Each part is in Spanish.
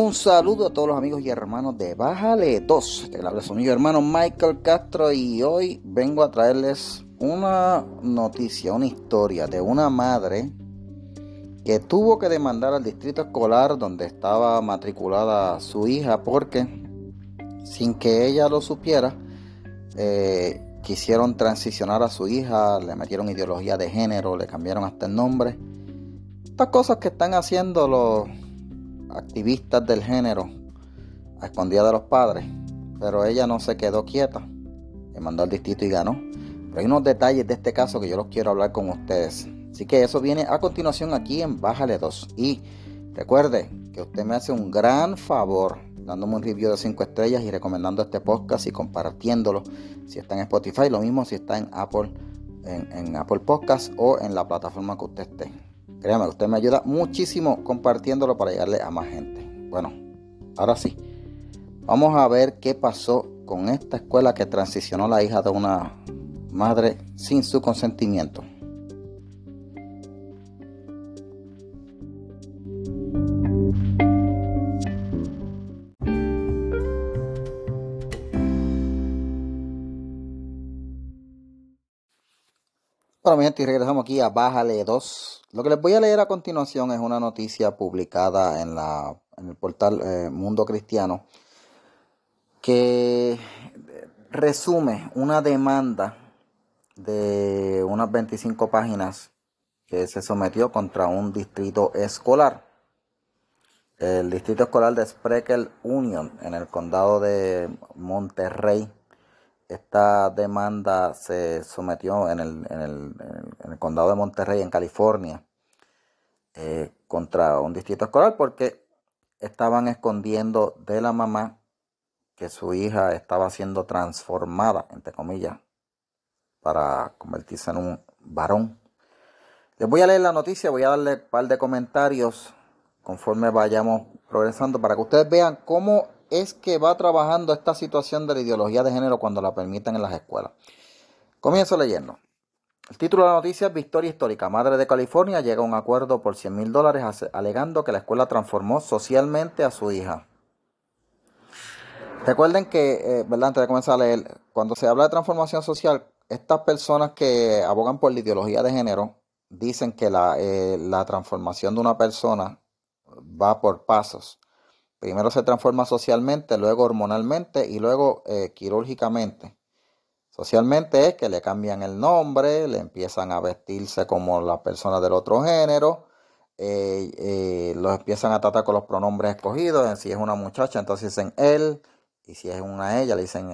Un saludo a todos los amigos y hermanos de Bájale 2. Te habla su amigo hermano Michael Castro y hoy vengo a traerles una noticia, una historia de una madre que tuvo que demandar al distrito escolar donde estaba matriculada su hija porque sin que ella lo supiera eh, quisieron transicionar a su hija, le metieron ideología de género, le cambiaron hasta el nombre. Estas cosas que están haciendo los activistas del género a escondida de los padres, pero ella no se quedó quieta, le mandó al distrito y ganó. Pero hay unos detalles de este caso que yo los quiero hablar con ustedes. Así que eso viene a continuación aquí en Bájale 2. Y recuerde que usted me hace un gran favor dándome un review de 5 estrellas y recomendando este podcast y compartiéndolo si está en Spotify, lo mismo si está en Apple, en, en Apple Podcast o en la plataforma que usted esté. Créame, usted me ayuda muchísimo compartiéndolo para llegarle a más gente. Bueno, ahora sí. Vamos a ver qué pasó con esta escuela que transicionó la hija de una madre sin su consentimiento. Gente, y regresamos aquí a Bájale 2. Lo que les voy a leer a continuación es una noticia publicada en, la, en el portal eh, Mundo Cristiano que resume una demanda de unas 25 páginas que se sometió contra un distrito escolar. El distrito escolar de Spreckle Union en el condado de Monterrey esta demanda se sometió en el, en el, en el condado de Monterrey, en California, eh, contra un distrito escolar porque estaban escondiendo de la mamá que su hija estaba siendo transformada, entre comillas, para convertirse en un varón. Les voy a leer la noticia, voy a darle un par de comentarios conforme vayamos progresando para que ustedes vean cómo es que va trabajando esta situación de la ideología de género cuando la permiten en las escuelas. Comienzo leyendo. El título de la noticia es Victoria Histórica. Madre de California llega a un acuerdo por 100 mil dólares alegando que la escuela transformó socialmente a su hija. Recuerden que, eh, ¿verdad? Antes de comenzar a leer, cuando se habla de transformación social, estas personas que abogan por la ideología de género dicen que la, eh, la transformación de una persona va por pasos. Primero se transforma socialmente, luego hormonalmente y luego eh, quirúrgicamente. Socialmente es que le cambian el nombre, le empiezan a vestirse como las personas del otro género, eh, eh, los empiezan a tratar con los pronombres escogidos. Si es una muchacha, entonces dicen él, y si es una ella, le dicen,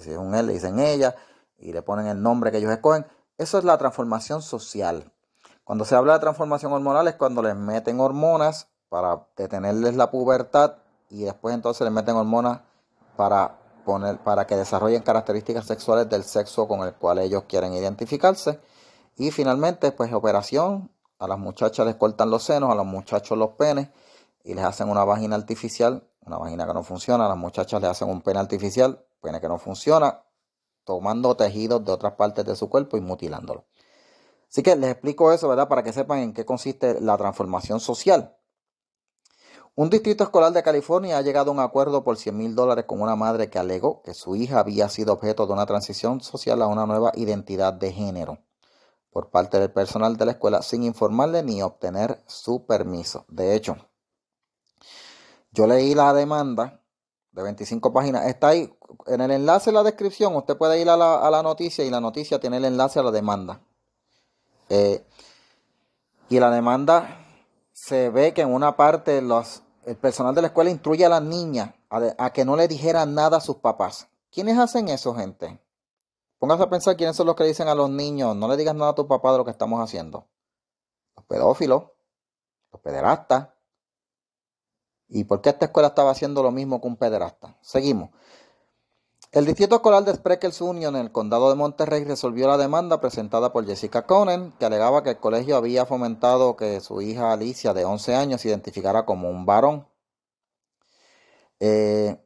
si es un él, le dicen ella, y le ponen el nombre que ellos escogen. Eso es la transformación social. Cuando se habla de transformación hormonal es cuando les meten hormonas para detenerles la pubertad y después entonces les meten hormonas para poner para que desarrollen características sexuales del sexo con el cual ellos quieren identificarse. Y finalmente pues operación. A las muchachas les cortan los senos a los muchachos los penes y les hacen una vagina artificial una vagina que no funciona. A las muchachas les hacen un pene artificial pene que no funciona tomando tejidos de otras partes de su cuerpo y mutilándolo. Así que les explico eso verdad para que sepan en qué consiste la transformación social un distrito escolar de California ha llegado a un acuerdo por 100 mil dólares con una madre que alegó que su hija había sido objeto de una transición social a una nueva identidad de género por parte del personal de la escuela sin informarle ni obtener su permiso. De hecho, yo leí la demanda de 25 páginas. Está ahí en el enlace en la descripción. Usted puede ir a la, noticia y la noticia tiene el enlace a la demanda. Eh, y la demanda se ve que en una parte los, el personal de la escuela instruye a las niñas a, que no le dijeran nada a sus papás. ¿Quiénes hacen eso, gente? Póngase a pensar quiénes son los que dicen a los niños, no le digas nada a tu papá de lo que estamos haciendo. Los pedófilos, los pederastas. ¿Y por qué esta escuela estaba haciendo lo mismo que un pederasta? Seguimos. El Distrito Escolar de Spreckles Union en el condado de Monterrey resolvió la demanda presentada por Jessica Conen, que alegaba que el colegio había fomentado que su hija Alicia, de 11 años, se identificara como un varón. Eh,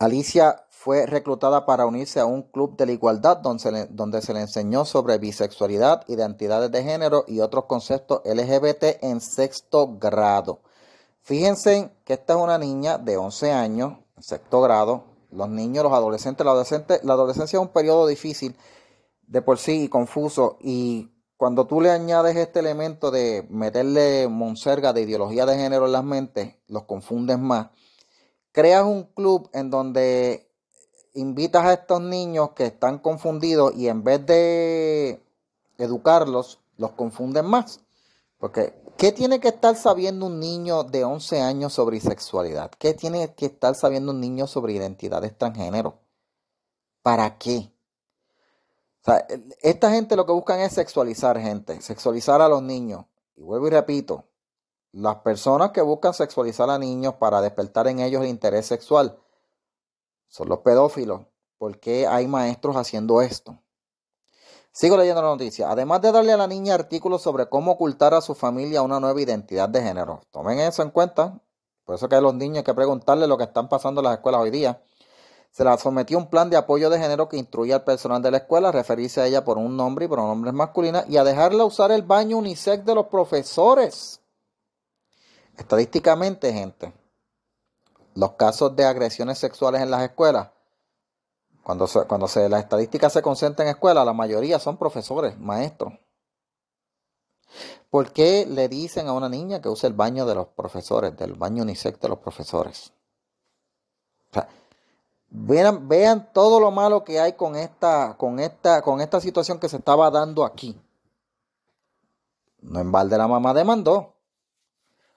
Alicia fue reclutada para unirse a un club de la igualdad donde donde se le enseñó sobre bisexualidad, identidades de género y otros conceptos LGBT en sexto grado. Fíjense que esta es una niña de 11 años, sexto grado. Los niños, los adolescentes, la, la adolescencia es un periodo difícil de por sí y confuso. Y cuando tú le añades este elemento de meterle monserga de ideología de género en las mentes, los confundes más. Creas un club en donde invitas a estos niños que están confundidos y en vez de educarlos, los confunden más. Porque, ¿qué tiene que estar sabiendo un niño de 11 años sobre sexualidad? ¿Qué tiene que estar sabiendo un niño sobre identidad de transgénero? ¿Para qué? esta gente lo que buscan es sexualizar gente, sexualizar a los niños. Y vuelvo y repito, las personas que buscan sexualizar a niños para despertar en ellos el interés sexual son los pedófilos. ¿Por qué hay maestros haciendo esto? Sigo leyendo la noticia. Además de darle a la niña artículos sobre cómo ocultar a su familia una nueva identidad de género. Tomen eso en cuenta. Por eso que a los niños hay que preguntarle lo que están pasando en las escuelas hoy día. Se la sometió un plan de apoyo de género que instruye al personal de la escuela a referirse a ella por un nombre y pronombres masculinos y a dejarla usar el baño unisex de los profesores. Estadísticamente, gente, los casos de agresiones sexuales en las escuelas, cuando, cuando se, las estadísticas se concentran en escuelas, la mayoría son profesores, maestros. ¿Por qué le dicen a una niña que use el baño de los profesores, del baño unisex de los profesores? vean, vean todo lo malo que hay con esta, con, esta, con esta situación que se estaba dando aquí. No en balde la mamá demandó.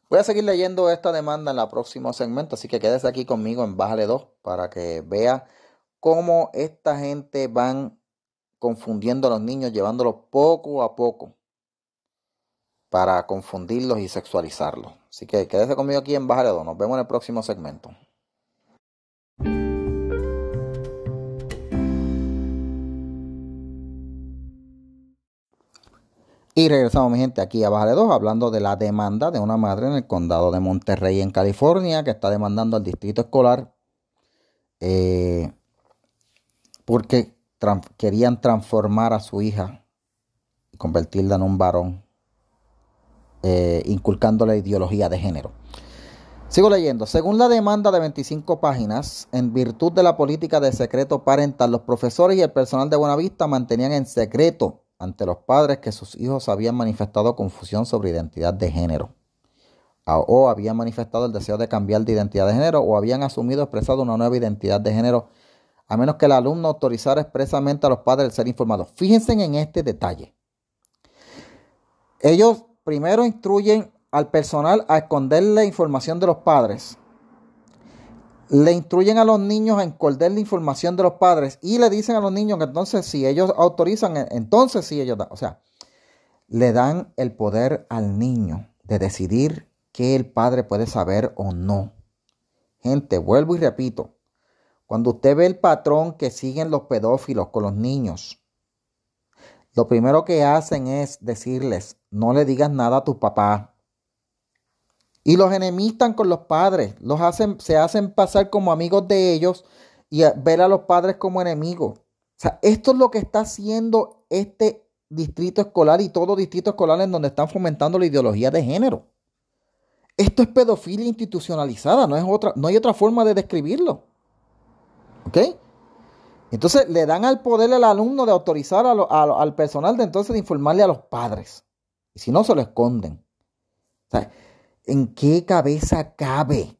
Voy a seguir leyendo esta demanda en el próximo segmento, así que quédese aquí conmigo en Bájale 2 para que vea cómo esta gente van confundiendo a los niños, llevándolos poco a poco para confundirlos y sexualizarlos. Así que quédese conmigo aquí en 2. Nos vemos en el próximo segmento. Y regresamos, mi gente, aquí a Baja de 2, hablando de la demanda de una madre en el condado de Monterrey, en California, que está demandando al distrito escolar eh, porque querían transformar a su hija y convertirla en un varón, eh, inculcando la ideología de género. Sigo leyendo. Según la demanda de 25 páginas, en virtud de la política de secreto parental, los profesores y el personal de Buenavista mantenían en secreto ante los padres que sus hijos habían manifestado confusión sobre identidad de género, o habían manifestado el deseo de cambiar de identidad de género, o habían asumido expresado una nueva identidad de género, a menos que el alumno autorizara expresamente a los padres el ser informados. Fíjense en este detalle. Ellos primero instruyen al personal a esconder la información de los padres le instruyen a los niños a enconder la información de los padres y le dicen a los niños que entonces si ellos autorizan, entonces sí ellos dan. O sea, le dan el poder al niño de decidir qué el padre puede saber o no. Gente, vuelvo y repito, cuando usted ve el patrón que siguen los pedófilos con los niños, lo primero que hacen es decirles, no le digas nada a tu papá, y los enemistan con los padres, los hacen, se hacen pasar como amigos de ellos y ver a los padres como enemigos. O sea, esto es lo que está haciendo este distrito escolar y todo distrito escolar en donde están fomentando la ideología de género. Esto es pedofilia institucionalizada, no, es otra, no hay otra forma de describirlo. ¿Ok? Entonces le dan al poder al alumno de autorizar al personal de entonces de informarle a los padres. Y si no, se lo esconden. ¿En qué cabeza cabe?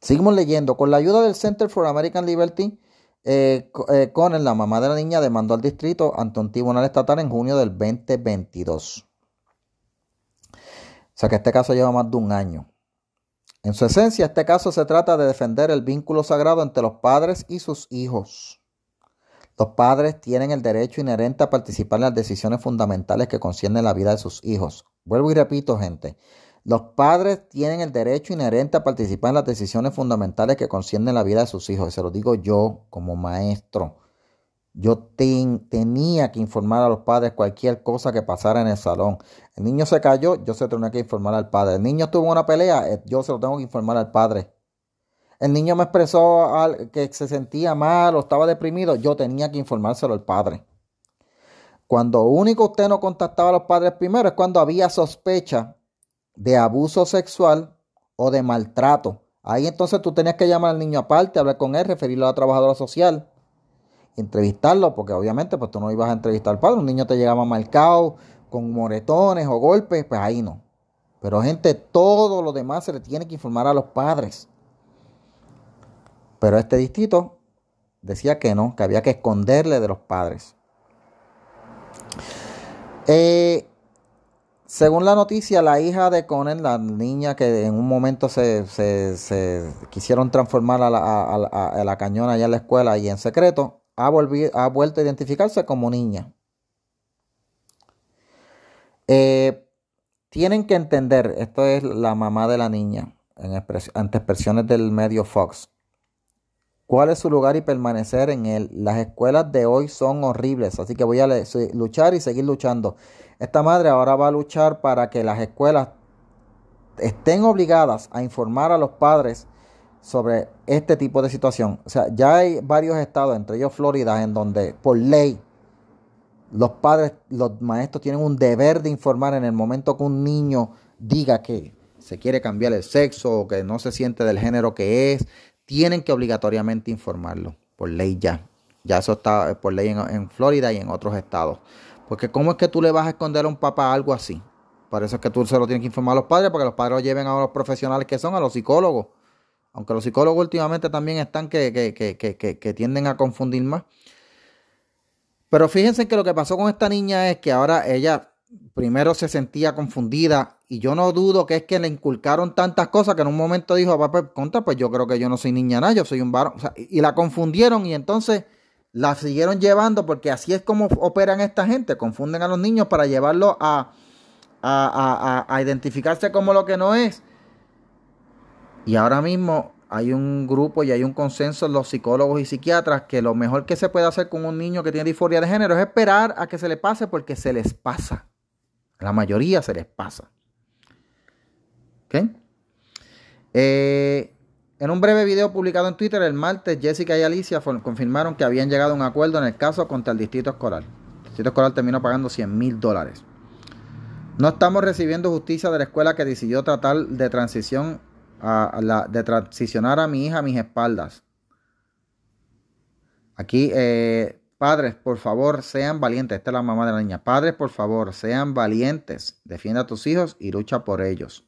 Seguimos leyendo. Con la ayuda del Center for American Liberty, eh, eh, con la mamá de la niña demandó al distrito ante un tribunal estatal en junio del 2022. O sea que este caso lleva más de un año. En su esencia, este caso se trata de defender el vínculo sagrado entre los padres y sus hijos. Los padres tienen el derecho inherente a participar en las decisiones fundamentales que conciernen la vida de sus hijos. Vuelvo y repito, gente. Los padres tienen el derecho inherente a participar en las decisiones fundamentales que conciernen la vida de sus hijos. Y se lo digo yo como maestro. Yo tenía que informar a los padres cualquier cosa que pasara en el salón. El niño se cayó, yo se tenía que informar al padre. El niño tuvo una pelea, eh, yo se lo tengo que informar al padre. El niño me expresó que se sentía mal o estaba deprimido, yo tenía que informárselo al padre. Cuando único usted no contactaba a los padres primero es cuando había sospecha de abuso sexual o de maltrato. Ahí entonces tú tenías que llamar al niño aparte, hablar con él, referirlo a la trabajadora social, entrevistarlo, porque obviamente pues tú no ibas a entrevistar al padre, un niño te llegaba marcado, con moretones o golpes, pues ahí no. Pero gente, todo lo demás se le tiene que informar a los padres. Pero este distrito decía que no, que había que esconderle de los padres. Eh, según la noticia, la hija de Conan, la niña que en un momento se, quisieron transformar a la, cañona allá en la escuela y en secreto, ha, vuelto a identificarse como niña. Eh, tienen que entender, esto es la mamá de la niña, en ante expresiones del medio Fox. ¿Cuál es su lugar y permanecer en él? Las escuelas de hoy son horribles, así que voy a luchar y seguir luchando. Esta madre ahora va a luchar para que las escuelas estén obligadas a informar a los padres sobre este tipo de situación. O sea, ya hay varios estados, entre ellos Florida, en donde por ley los padres, los maestros tienen un deber de informar en el momento que un niño diga que se quiere cambiar el sexo o que no se siente del género que es, tienen que obligatoriamente informarlo por ley ya. Ya eso está por ley en, Florida y en otros estados. Porque ¿cómo es que tú le vas a esconder a un papá algo así? Por eso es que tú se lo tienes que informar a los padres, para que los padres lo lleven a los profesionales que son, a los psicólogos. Aunque los psicólogos últimamente también están que, que, que, que tienden a confundir más. Pero fíjense que lo que pasó con esta niña es que ahora ella primero se sentía confundida y yo no dudo que es que le inculcaron tantas cosas que en un momento dijo, papá, contra, pues yo creo que yo no soy niña nada, yo soy un varón. y la confundieron y entonces la siguieron llevando porque así es como operan esta gente, confunden a los niños para llevarlos a, a, a, a identificarse como lo que no es. Y ahora mismo hay un grupo y hay un consenso en los psicólogos y psiquiatras que lo mejor que se puede hacer con un niño que tiene disforia de género es esperar a que se le pase porque se les pasa. La mayoría se les pasa. ¿Ok? Eh, en un breve video publicado en Twitter el martes, Jessica y Alicia confirmaron que habían llegado a un acuerdo en el caso contra el distrito escolar. El distrito escolar terminó pagando 100 mil dólares. No estamos recibiendo justicia de la escuela que decidió tratar de transición de transicionar a mi hija a mis espaldas. Aquí, eh, padres, por favor, sean valientes. Esta es la mamá de la niña. Padres, por favor, sean valientes. Defienda a tus hijos y lucha por ellos.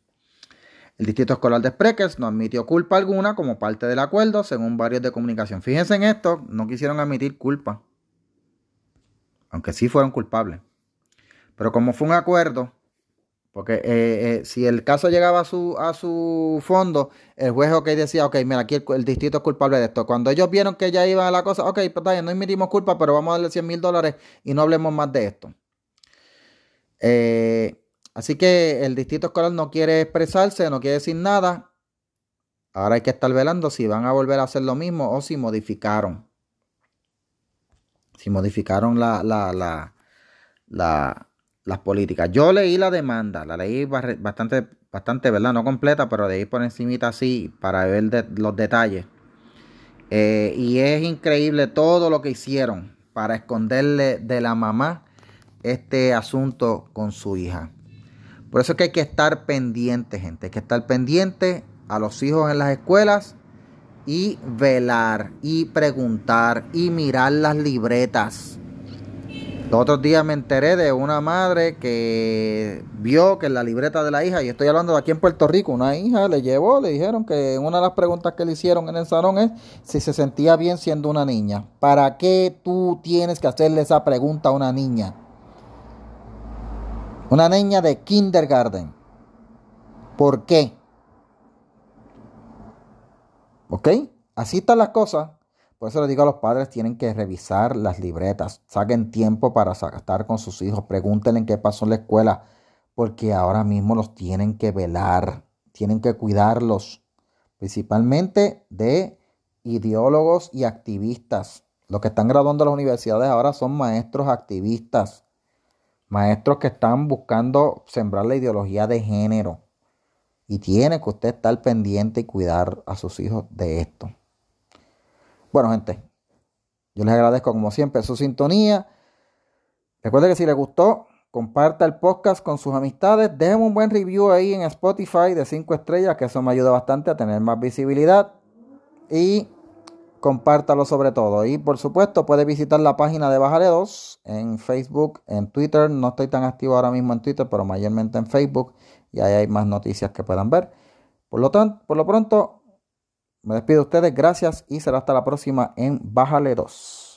El Distrito Escolar de Spreckers no admitió culpa alguna como parte del acuerdo, según varios de comunicación. Fíjense en esto, no quisieron admitir culpa. Aunque sí fueron culpables. Pero como fue un acuerdo, porque eh, eh, si el caso llegaba a su, a su fondo, el juez ok decía, ok, mira, aquí el, distrito es culpable de esto. Cuando ellos vieron que ya iba la cosa, ok, pues no emitimos culpa, pero vamos a darle 100 mil dólares y no hablemos más de esto. Eh, así que el distrito escolar no quiere expresarse, no quiere decir nada. Ahora hay que estar velando si van a volver a hacer lo mismo o si modificaron. Si modificaron la, la, la, la las políticas. Yo leí la demanda, la leí bastante, bastante, ¿verdad? No completa, pero leí por encimita así para ver los detalles. Eh, y es increíble todo lo que hicieron para esconderle de la mamá este asunto con su hija. Por eso es que hay que estar pendiente, gente. Hay que estar pendiente a los hijos en las escuelas y velar y preguntar y mirar las libretas los otros días me enteré de una madre que vio que en la libreta de la hija, y estoy hablando de aquí en Puerto Rico, una hija le llevó, le dijeron que una de las preguntas que le hicieron en el salón es si se sentía bien siendo una niña. ¿Para qué tú tienes que hacerle esa pregunta a una niña? Una niña de kindergarten. ¿Por qué? ¿Ok? Así están las cosas. Por eso les digo a los padres, tienen que revisar las libretas, saquen tiempo para estar con sus hijos, pregúntenle qué pasó en la escuela, porque ahora mismo los tienen que velar, tienen que cuidarlos, principalmente de ideólogos y activistas. Los que están graduando a las universidades ahora son maestros activistas, maestros que están buscando sembrar la ideología de género. Y tiene que usted estar pendiente y cuidar a sus hijos de esto. Bueno, gente, yo les agradezco como siempre su sintonía. Recuerden que si les gustó, comparta el podcast con sus amistades, déjenme un buen review ahí en Spotify de 5 estrellas, que eso me ayuda bastante a tener más visibilidad. Y compártalo sobre todo. Y por supuesto, puede visitar la página de Bájale 2 en Facebook, en Twitter. No estoy tan activo ahora mismo en Twitter, pero mayormente en Facebook. Y ahí hay más noticias que puedan ver. Por lo, tanto, por lo pronto, me despido de ustedes. Gracias y será hasta la próxima en Bájale 2.